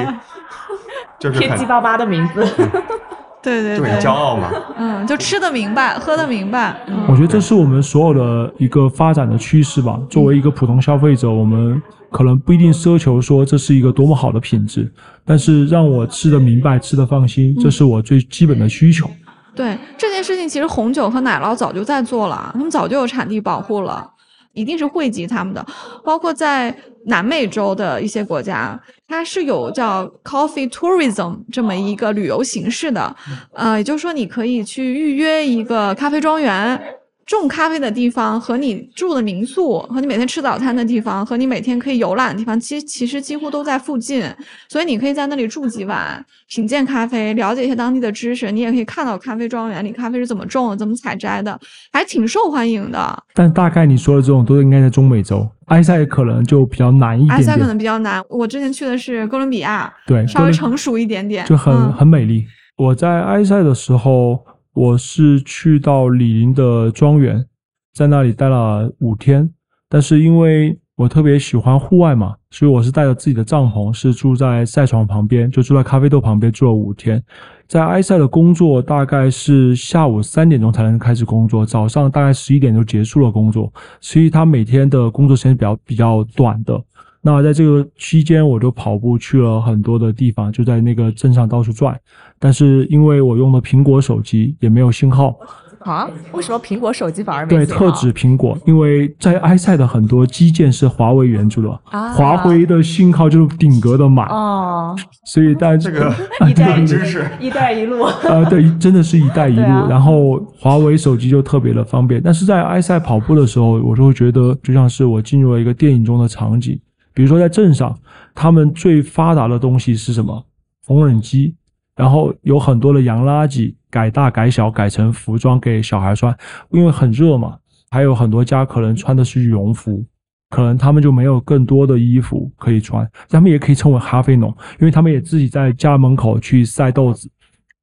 (laughs) 就是贴鸡巴巴的名字。(laughs) 对对，就很骄傲嘛。嗯，就吃的明白，喝的明白。我觉得这是我们所有的一个发展的趋势吧。作为一个普通消费者，我们可能不一定奢求说这是一个多么好的品质，但是让我吃的明白、吃的放心，这是我最基本的需求。对这件事情，其实红酒和奶酪早就在做了，他们早就有产地保护了。一定是惠及他们的。包括在南美洲的一些国家，它是有叫 coffee tourism 这么一个旅游形式的，呃，也就是说你可以去预约一个咖啡庄园。种咖啡的地方和你住的民宿，和你每天吃早餐的地方，和你每天可以游览的地方，其实其实几乎都在附近，所以你可以在那里住几晚，品鉴咖啡，了解一些当地的知识，你也可以看到咖啡庄园里咖啡是怎么种的，怎么采摘的，还挺受欢迎的。但大概你说的这种都应该在中美洲，埃塞可能就比较难一点。埃塞可能比较难。我之前去的是哥伦比亚，对，稍微成熟一点点，就很很美丽。我在埃塞的时候。我是去到李林的庄园，在那里待了五天。但是因为我特别喜欢户外嘛，所以我是带着自己的帐篷，是住在赛床旁边，就住在咖啡豆旁边住了五天。在埃塞的工作大概是下午三点钟才能开始工作，早上大概十一点就结束了工作，所以他每天的工作时间比较比较短的。那在这个期间，我就跑步去了很多的地方，就在那个镇上到处转。但是因为我用的苹果手机，也没有信号。啊？为什么苹果手机反而没对，特指苹果，因为在埃塞的很多基建是华为援助的，华为的信号就是顶格的满。哦。所以但这个 (laughs) 一带知识，一带一路。(laughs) 啊，对，真的是一带一路。然后华为手机就特别的方便。但是在埃塞跑步的时候，我就会觉得就像是我进入了一个电影中的场景。比如说，在镇上，他们最发达的东西是什么？缝纫机，然后有很多的洋垃圾改大改小，改成服装给小孩穿，因为很热嘛。还有很多家可能穿的是羽绒服，可能他们就没有更多的衣服可以穿。他们也可以称为哈菲农，因为他们也自己在家门口去晒豆子。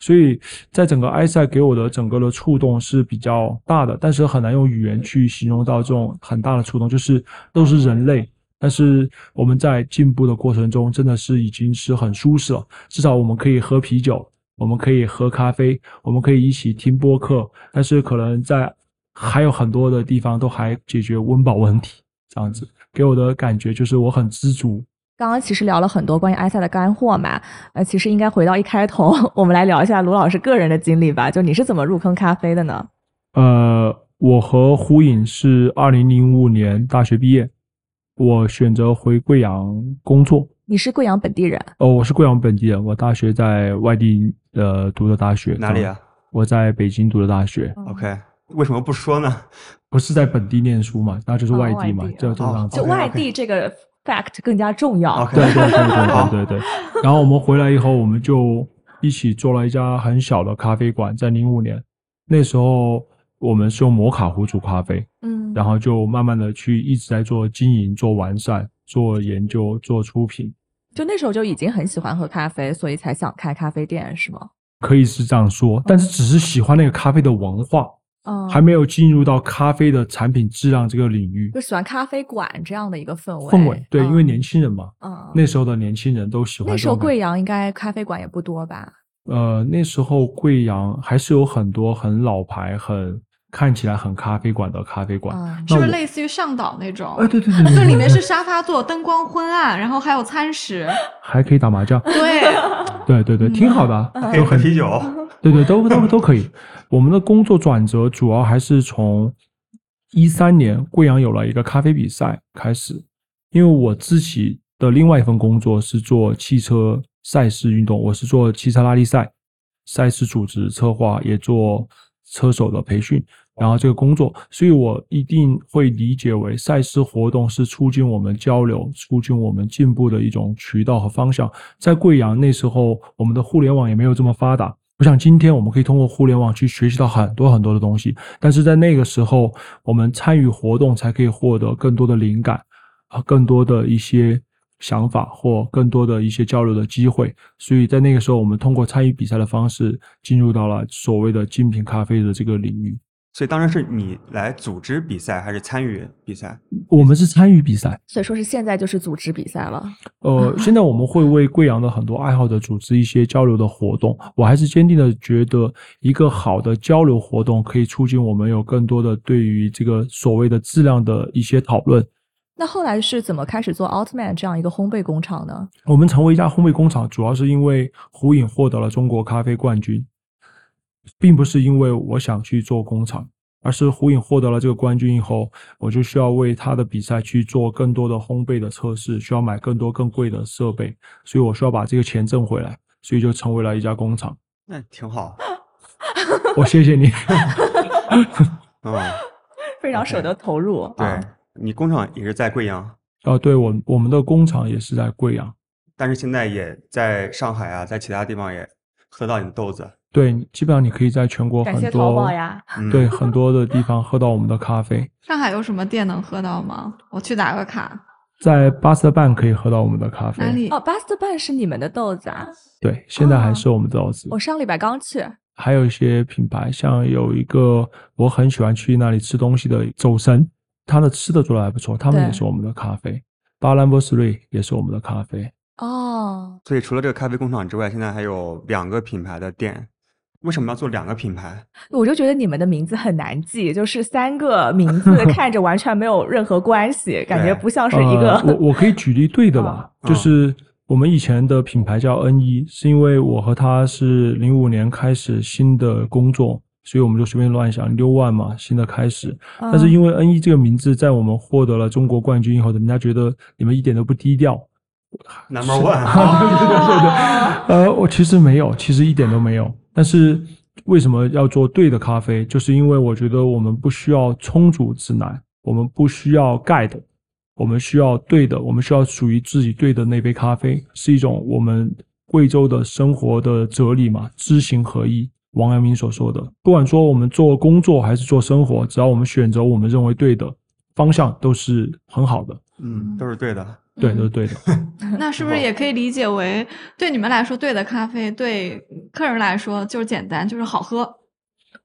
所以在整个埃塞给我的整个的触动是比较大的，但是很难用语言去形容到这种很大的触动，就是都是人类。但是我们在进步的过程中，真的是已经是很舒适了。至少我们可以喝啤酒，我们可以喝咖啡，我们可以一起听播客。但是可能在还有很多的地方都还解决温饱问题，这样子给我的感觉就是我很知足。刚刚其实聊了很多关于埃塞的干货嘛，呃，其实应该回到一开头，(laughs) 我们来聊一下卢老师个人的经历吧。就你是怎么入坑咖啡的呢？呃，我和胡颖是二零零五年大学毕业。我选择回贵阳工作。你是贵阳本地人？哦，我是贵阳本地人。我大学在外地呃读的大学。哪里啊？我在北京读的大学。OK，为什么不说呢？不是在本地念书嘛，那就是外地嘛，就这样。就外地这个 fact 更加重要。对对对对对对对。然后我们回来以后，我们就一起做了一家很小的咖啡馆，在零五年，那时候。我们是用摩卡壶煮咖啡，嗯，然后就慢慢的去一直在做经营、做完善、做研究、做出品。就那时候就已经很喜欢喝咖啡，所以才想开咖啡店，是吗？可以是这样说，但是只是喜欢那个咖啡的文化，嗯，还没有进入到咖啡的产品质量这个领域。就喜欢咖啡馆这样的一个氛围。氛围对，因为年轻人嘛，嗯，那时候的年轻人都喜欢。那时候贵阳应该咖啡馆也不多吧？呃，那时候贵阳还是有很多很老牌、很。看起来很咖啡馆的咖啡馆，是不是类似于上岛那种？哎，对对对，就里面是沙发座，灯光昏暗，然后还有餐食，还可以打麻将。对，(laughs) 对对对，挺好的，可以喝啤酒。对对，都都都可以。我们的工作转折主要还是从一三年贵阳有了一个咖啡比赛开始，因为我自己的另外一份工作是做汽车赛事运动，我是做汽车拉力赛赛事组织策划，也做。车手的培训，然后这个工作，所以我一定会理解为赛事活动是促进我们交流、促进我们进步的一种渠道和方向。在贵阳那时候，我们的互联网也没有这么发达，不像今天，我们可以通过互联网去学习到很多很多的东西。但是在那个时候，我们参与活动才可以获得更多的灵感和更多的一些。想法或更多的一些交流的机会，所以在那个时候，我们通过参与比赛的方式进入到了所谓的精品咖啡的这个领域。所以当然是你来组织比赛，还是参与比赛？我们是参与比赛。所以说是现在就是组织比赛了。呃，现在我们会为贵阳的很多爱好者组织一些交流的活动。我还是坚定的觉得，一个好的交流活动可以促进我们有更多的对于这个所谓的质量的一些讨论。那后来是怎么开始做奥特曼这样一个烘焙工厂呢？我们成为一家烘焙工厂，主要是因为胡颖获得了中国咖啡冠军，并不是因为我想去做工厂。而是胡颖获得了这个冠军以后，我就需要为他的比赛去做更多的烘焙的测试，需要买更多更贵的设备，所以我需要把这个钱挣回来，所以就成为了一家工厂。那挺好。(laughs) 我谢谢你。啊，(laughs) 非常舍得投入。对你工厂也是在贵阳？啊，对我我们的工厂也是在贵阳，但是现在也在上海啊，在其他地方也喝到你的豆子。对，基本上你可以在全国很多呀，(laughs) 对很多的地方喝到我们的咖啡。上海有什么店能喝到吗？我去打个卡。在巴斯特半可以喝到我们的咖啡。哪里？哦，巴斯特半是你们的豆子啊？对，现在还是我们的豆子。我上礼拜刚去。还有一些品牌，像有一个我很喜欢去那里吃东西的走神，他的吃的做的还不错，他们也是我们的咖啡。巴兰波斯瑞也是我们的咖啡。哦，所以除了这个咖啡工厂之外，现在还有两个品牌的店。为什么要做两个品牌？我就觉得你们的名字很难记，就是三个名字 (laughs) 看着完全没有任何关系，感觉不像是一个。我我可以举例对的吧？就是我们以前的品牌叫 N 一，是因为我和他是零五年开始新的工作，所以我们就随便乱想六万嘛，新的开始。但是因为 N 一这个名字在我们获得了中国冠军以后，人家觉得你们一点都不低调。(laughs) Number one，(laughs) 对对对对，呃，我其实没有，其实一点都没有。但是为什么要做对的咖啡？就是因为我觉得我们不需要充足指南，我们不需要 guide，，我们需要对的，我们需要属于自己对的那杯咖啡，是一种我们贵州的生活的哲理嘛，知行合一。王阳明所说的，不管说我们做工作还是做生活，只要我们选择我们认为对的方向，都是很好的。嗯，都是对的。对，都是对的。(laughs) 那是不是也可以理解为，对你们来说，对的咖啡，对客人来说就是简单，就是好喝。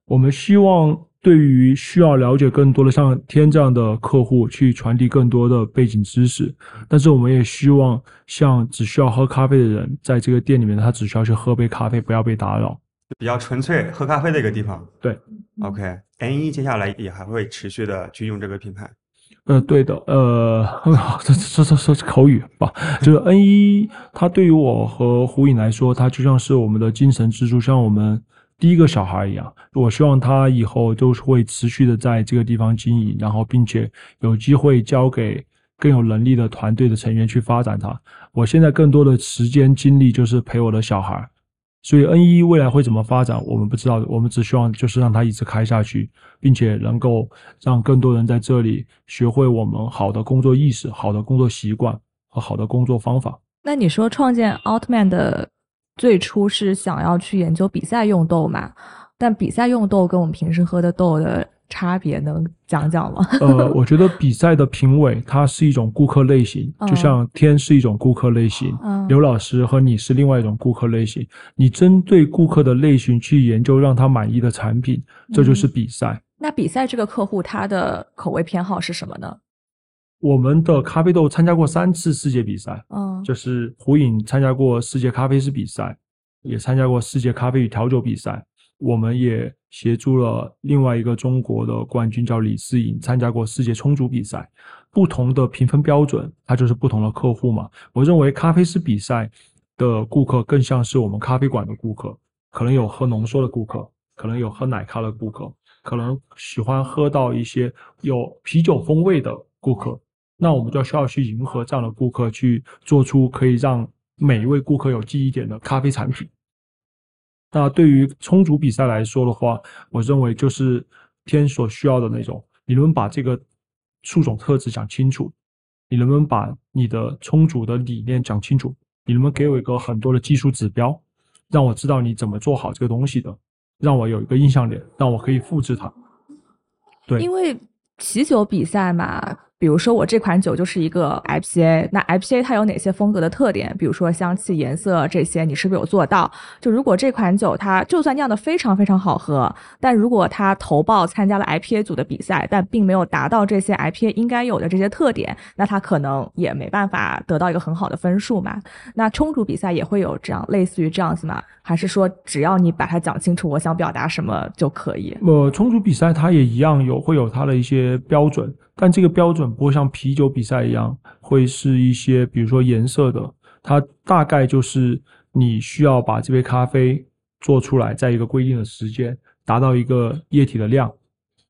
我们希望对于需要了解更多的像天这样的客户，去传递更多的背景知识。但是我们也希望，像只需要喝咖啡的人，在这个店里面，他只需要去喝杯咖啡，不要被打扰，比较纯粹喝咖啡的一个地方。对，OK，N 一接下来也还会持续的去用这个品牌。呃，对的，呃，这这这这是口语吧？就是 N 一，它对于我和胡颖来说，它就像是我们的精神支柱，像我们第一个小孩一样。我希望他以后都是会持续的在这个地方经营，然后并且有机会交给更有能力的团队的成员去发展它。我现在更多的时间精力就是陪我的小孩。所以 N 一未来会怎么发展，我们不知道。我们只希望就是让它一直开下去，并且能够让更多人在这里学会我们好的工作意识、好的工作习惯和好的工作方法。那你说创建奥特曼的最初是想要去研究比赛用豆嘛？但比赛用豆跟我们平时喝的豆的。差别能讲讲吗？(laughs) 呃，我觉得比赛的评委他是一种顾客类型，就像天是一种顾客类型，刘老师和你是另外一种顾客类型。你针对顾客的类型去研究让他满意的产品，这就是比赛。那比赛这个客户他的口味偏好是什么呢？我们的咖啡豆参加过三次世界比赛，嗯，就是胡颖参加过世界咖啡师比赛，也参加过世界咖啡与调酒比赛。我们也协助了另外一个中国的冠军，叫李思颖，参加过世界冲煮比赛。不同的评分标准，它就是不同的客户嘛。我认为咖啡师比赛的顾客更像是我们咖啡馆的顾客，可能有喝浓缩的顾客，可能有喝奶咖的顾客，可能喜欢喝到一些有啤酒风味的顾客。那我们就需要去迎合这样的顾客，去做出可以让每一位顾客有记忆点的咖啡产品。那对于冲煮比赛来说的话，我认为就是天所需要的那种。你能不能把这个树种特质讲清楚？你能不能把你的冲煮的理念讲清楚？你能不能给我一个很多的技术指标，让我知道你怎么做好这个东西的，让我有一个印象点，让我可以复制它。对，因为啤酒比赛嘛。比如说我这款酒就是一个 IPA，那 IPA 它有哪些风格的特点？比如说香气、颜色这些，你是不是有做到？就如果这款酒它就算酿的非常非常好喝，但如果它投报参加了 IPA 组的比赛，但并没有达到这些 IPA 应该有的这些特点，那它可能也没办法得到一个很好的分数嘛。那冲煮比赛也会有这样类似于这样子吗？还是说只要你把它讲清楚，我想表达什么就可以？呃，冲煮比赛它也一样有会有它的一些标准。但这个标准不会像啤酒比赛一样，会是一些比如说颜色的，它大概就是你需要把这杯咖啡做出来，在一个规定的时间达到一个液体的量，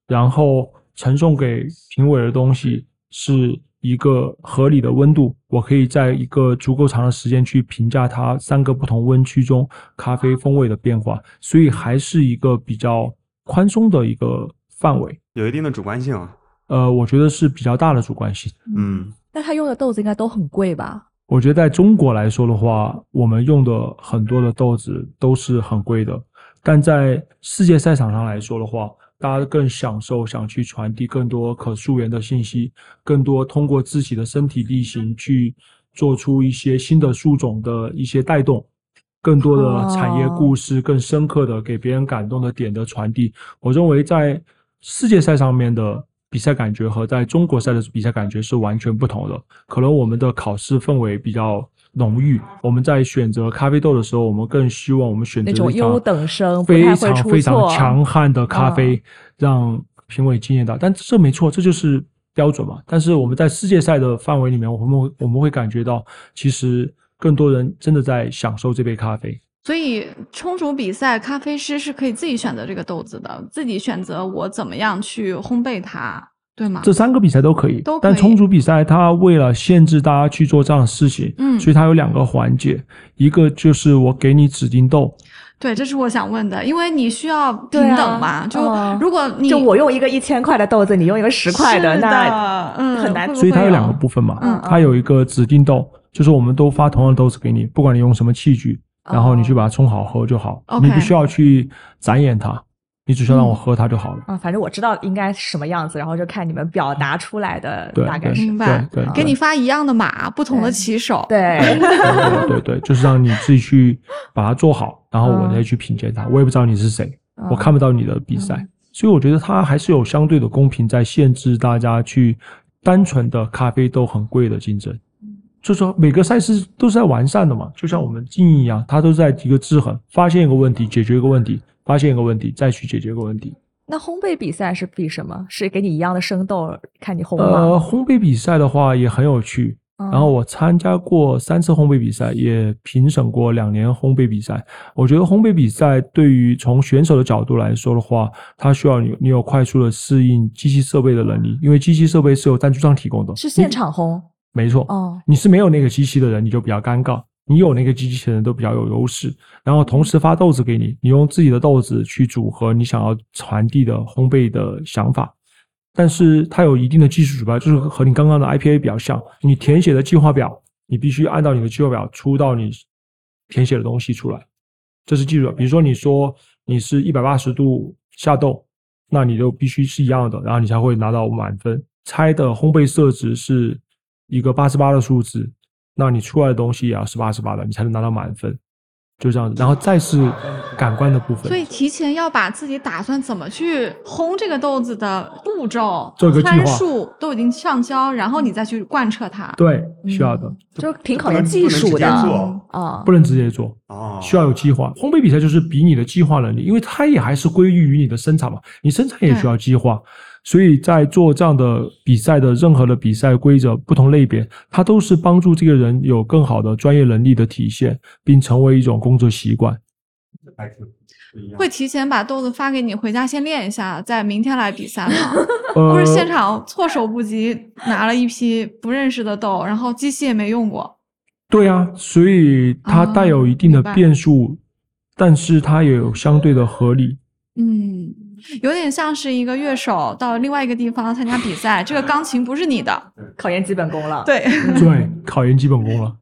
然后呈送给评委的东西是一个合理的温度，我可以在一个足够长的时间去评价它三个不同温区中咖啡风味的变化，所以还是一个比较宽松的一个范围，有一定的主观性啊。呃，我觉得是比较大的主观性。嗯，那他用的豆子应该都很贵吧？我觉得在中国来说的话，我们用的很多的豆子都是很贵的，但在世界赛场上来说的话，大家更享受想去传递更多可溯源的信息，更多通过自己的身体力行去做出一些新的树种的一些带动，更多的产业故事，更深刻的给别人感动的点的传递。我认为在世界赛上面的。比赛感觉和在中国赛的比赛感觉是完全不同的。可能我们的考试氛围比较浓郁，我们在选择咖啡豆的时候，我们更希望我们选择那种优等生、非常非常强悍的咖啡，让评委惊艳到。但这没错，这就是标准嘛。但是我们在世界赛的范围里面，我们我们会感觉到，其实更多人真的在享受这杯咖啡。所以冲煮比赛，咖啡师是可以自己选择这个豆子的，自己选择我怎么样去烘焙它，对吗？这三个比赛都可以，都。但冲煮比赛，它为了限制大家去做这样的事情，嗯，所以它有两个环节，一个就是我给你指定豆，对，这是我想问的，因为你需要平等嘛，就如果你就我用一个一千块的豆子，你用一个十块的，那嗯很难。所以它有两个部分嘛，嗯，它有一个指定豆，就是我们都发同样的豆子给你，不管你用什么器具。然后你去把它冲好喝就好，你不需要去展演它，你只需要让我喝它就好了。啊，反正我知道应该什么样子，然后就看你们表达出来的大概是。明白。对，给你发一样的码，不同的骑手。对。对对对，就是让你自己去把它做好，然后我再去品鉴它。我也不知道你是谁，我看不到你的比赛，所以我觉得它还是有相对的公平，在限制大家去单纯的咖啡豆很贵的竞争。就说每个赛事都是在完善的嘛，就像我们经营一样，它都在一个制衡，发现一个问题，解决一个问题，发现一个问题，再去解决一个问题。那烘焙比赛是比什么？是给你一样的生豆，看你烘吗？呃，烘焙比赛的话也很有趣。然后我参加过三次烘焙比赛，也评审过两年烘焙比赛。我觉得烘焙比赛对于从选手的角度来说的话，它需要你你有快速的适应机器设备的能力，因为机器设备是由赞助商提供的，是现场烘。没错，哦，你是没有那个机器的人，你就比较尴尬；你有那个机器的人都比较有优势。然后同时发豆子给你，你用自己的豆子去组合你想要传递的烘焙的想法。但是它有一定的技术指标，就是和你刚刚的 IPA 比较像。你填写的计划表，你必须按照你的计划表出到你填写的东西出来，这是技术。比如说你说你是一百八十度下豆，那你就必须是一样的，然后你才会拿到满分。猜的烘焙设置是。一个八十八的数字，那你出来的东西也要是八十八的，你才能拿到满分，就这样子。然后再是感官的部分，所以提前要把自己打算怎么去烘这个豆子的步骤、参数都已经上交，然后你再去贯彻它。对，需要的，就挺考验技术的啊，不能直接做啊，需要有计划。烘焙比赛就是比你的计划能力，因为它也还是归于于你的生产嘛，你生产也需要计划。所以在做这样的比赛的任何的比赛规则不同类别，它都是帮助这个人有更好的专业能力的体现，并成为一种工作习惯。会提前把豆子发给你，回家先练一下，在明天来比赛吗？(laughs) 不是现场措手不及，拿了一批不认识的豆，然后机器也没用过。对啊，所以它带有一定的变数，但是它也有相对的合理。嗯。有点像是一个乐手到另外一个地方参加比赛，这个钢琴不是你的，考验基本功了。对对，考验基本功了，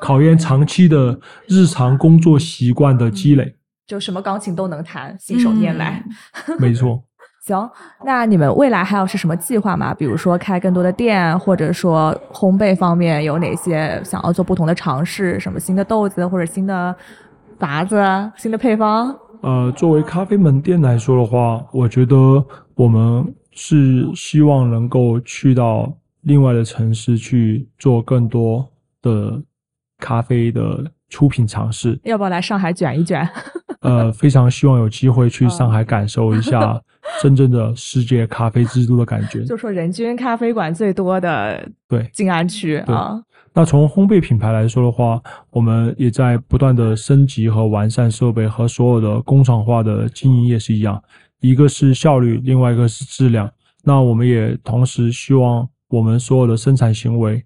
考验长期的日常工作习惯的积累。就什么钢琴都能弹，信手拈来。没错。(laughs) 行，那你们未来还有是什么计划吗？比如说开更多的店，或者说烘焙方面有哪些想要做不同的尝试？什么新的豆子或者新的法子、新的配方？呃，作为咖啡门店来说的话，我觉得我们是希望能够去到另外的城市去做更多的咖啡的出品尝试。(laughs) 要不要来上海卷一卷？(laughs) 呃，非常希望有机会去上海感受一下真正的世界咖啡之都的感觉。(laughs) 就说人均咖啡馆最多的对静安区啊。那从烘焙品牌来说的话，我们也在不断的升级和完善设备，和所有的工厂化的经营也是一样。一个是效率，另外一个是质量。那我们也同时希望我们所有的生产行为，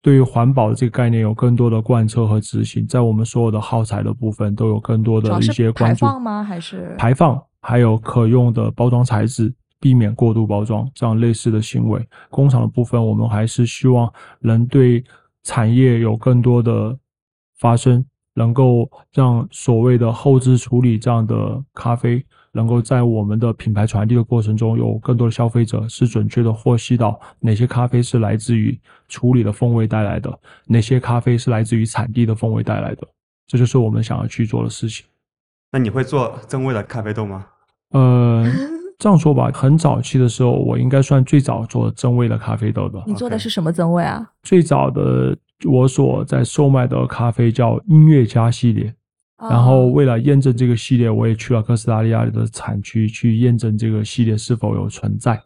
对于环保的这个概念有更多的贯彻和执行，在我们所有的耗材的部分都有更多的一些关注。排放吗？还是排放？还有可用的包装材质，避免过度包装，这样类似的行为。工厂的部分，我们还是希望能对产业有更多的发生。能够让所谓的后置处理这样的咖啡，能够在我们的品牌传递的过程中，有更多的消费者是准确的获悉到哪些咖啡是来自于处理的风味带来的，哪些咖啡是来自于产地的风味带来的，这就是我们想要去做的事情。那你会做增味的咖啡豆吗？呃，这样说吧，很早期的时候，我应该算最早做增味的咖啡豆的。你做的是什么增味啊？最早的。我所在售卖的咖啡叫音乐家系列，然后为了验证这个系列，我也去了哥斯达黎加的产区去验证这个系列是否有存在。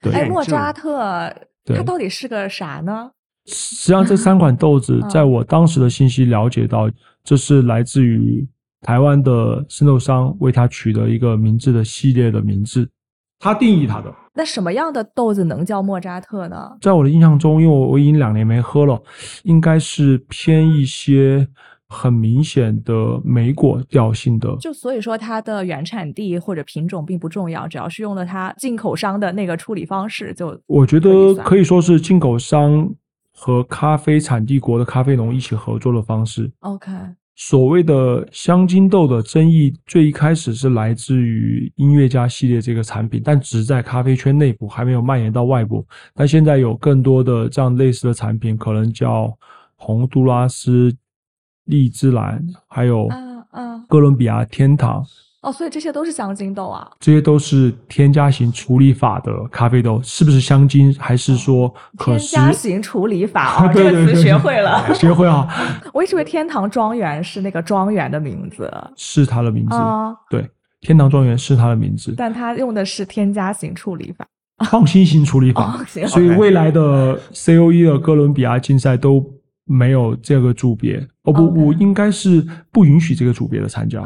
对，哎，莫扎特，它到底是个啥呢？实际上，这三款豆子，(laughs) 在我当时的信息了解到，这是来自于台湾的生豆商为它取得一个名字的系列的名字，他定义它的。那什么样的豆子能叫莫扎特呢？在我的印象中，因为我我已经两年没喝了，应该是偏一些很明显的莓果调性的。就所以说，它的原产地或者品种并不重要，只要是用了它进口商的那个处理方式，就我觉得可以说是进口商和咖啡产地国的咖啡农一起合作的方式。OK。所谓的香精豆的争议，最一开始是来自于音乐家系列这个产品，但只在咖啡圈内部，还没有蔓延到外部。但现在有更多的这样类似的产品，可能叫洪都拉斯荔枝蓝，还有哥伦比亚天堂。哦，所以这些都是香精豆啊？这些都是添加型处理法的咖啡豆，是不是香精？还是说可添加型处理法？(laughs) 这个词学会了，(laughs) 学会啊！我一直以为天堂庄园是那个庄园的名字，是它的名字。对，天堂庄园是它的名字，但它用的是添加型处理法，创新型处理法。所以未来的 C O E 的哥伦比亚竞赛都没有这个组别。哦不，我应该是不允许这个组别的参加。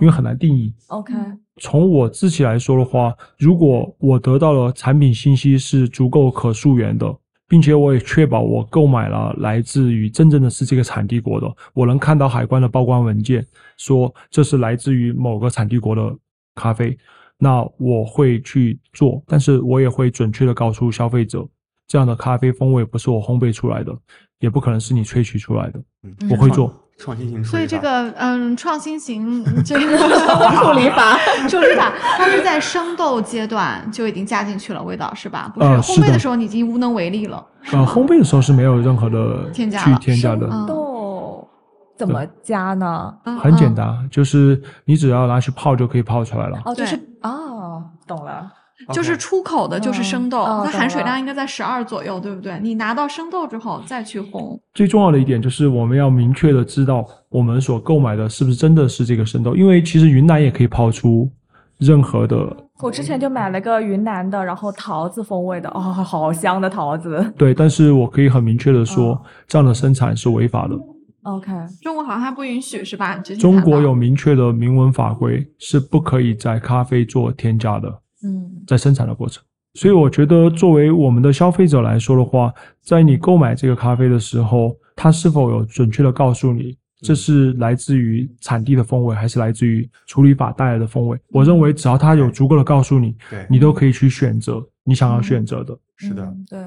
因为很难定义。OK，从我自己来说的话，如果我得到了产品信息是足够可溯源的，并且我也确保我购买了来自于真正的是这个产地国的，我能看到海关的报关文件说这是来自于某个产地国的咖啡，那我会去做，但是我也会准确的告诉消费者，这样的咖啡风味不是我烘焙出来的，也不可能是你萃取出来的，我会做。创新型所以这个嗯，创新型这个 (laughs) 处理法，处理法，它是在生豆阶段就已经加进去了味道是吧？不是烘焙的时候你已经无能为力了。呃，烘焙的时候是没有任何的添加去添加的。豆怎么加呢？很简单，就是你只要拿去泡就可以泡出来了。哦，就是哦，懂了。就是出口的，就是生豆，它含水量应该在十二左右，对不对？你拿到生豆之后再去烘。最重要的一点就是我们要明确的知道我们所购买的是不是真的是这个生豆，因为其实云南也可以泡出任何的。我之前就买了个云南的，然后桃子风味的，哦，好香的桃子。对，但是我可以很明确的说，这样的生产是违法的。OK，中国好像还不允许是吧？中国有明确的明文法规，是不可以在咖啡做添加的。嗯，在生产的过程，所以我觉得作为我们的消费者来说的话，在你购买这个咖啡的时候，它是否有准确的告诉你这是来自于产地的风味，还是来自于处理法带来的风味？我认为只要它有足够的告诉你，对，你都可以去选择你想要选择的。是的，对，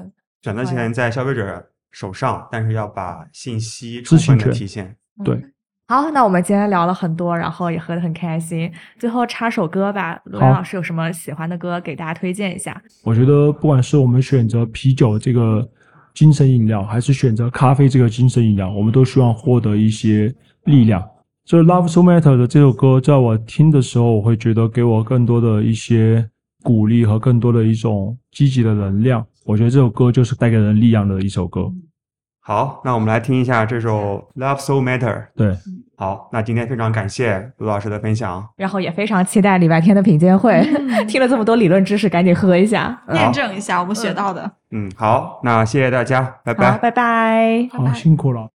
选择权在消费者手上，但是要把信息充分的体现，对。好，那我们今天聊了很多，然后也喝得很开心。最后插首歌吧，罗阳老师有什么喜欢的歌给大家推荐一下？我觉得不管是我们选择啤酒这个精神饮料，还是选择咖啡这个精神饮料，我们都希望获得一些力量。这《Love So Matter》的这首歌，在我听的时候，我会觉得给我更多的一些鼓励和更多的一种积极的能量。我觉得这首歌就是带给人力量的一首歌。好，那我们来听一下这首《Love So Matter》。对，好，那今天非常感谢卢老师的分享，然后也非常期待礼拜天的品鉴会。(laughs) 听了这么多理论知识，赶紧喝一下，验证一下我们学到的。嗯，好，那谢谢大家，拜拜，拜拜，好，辛苦了。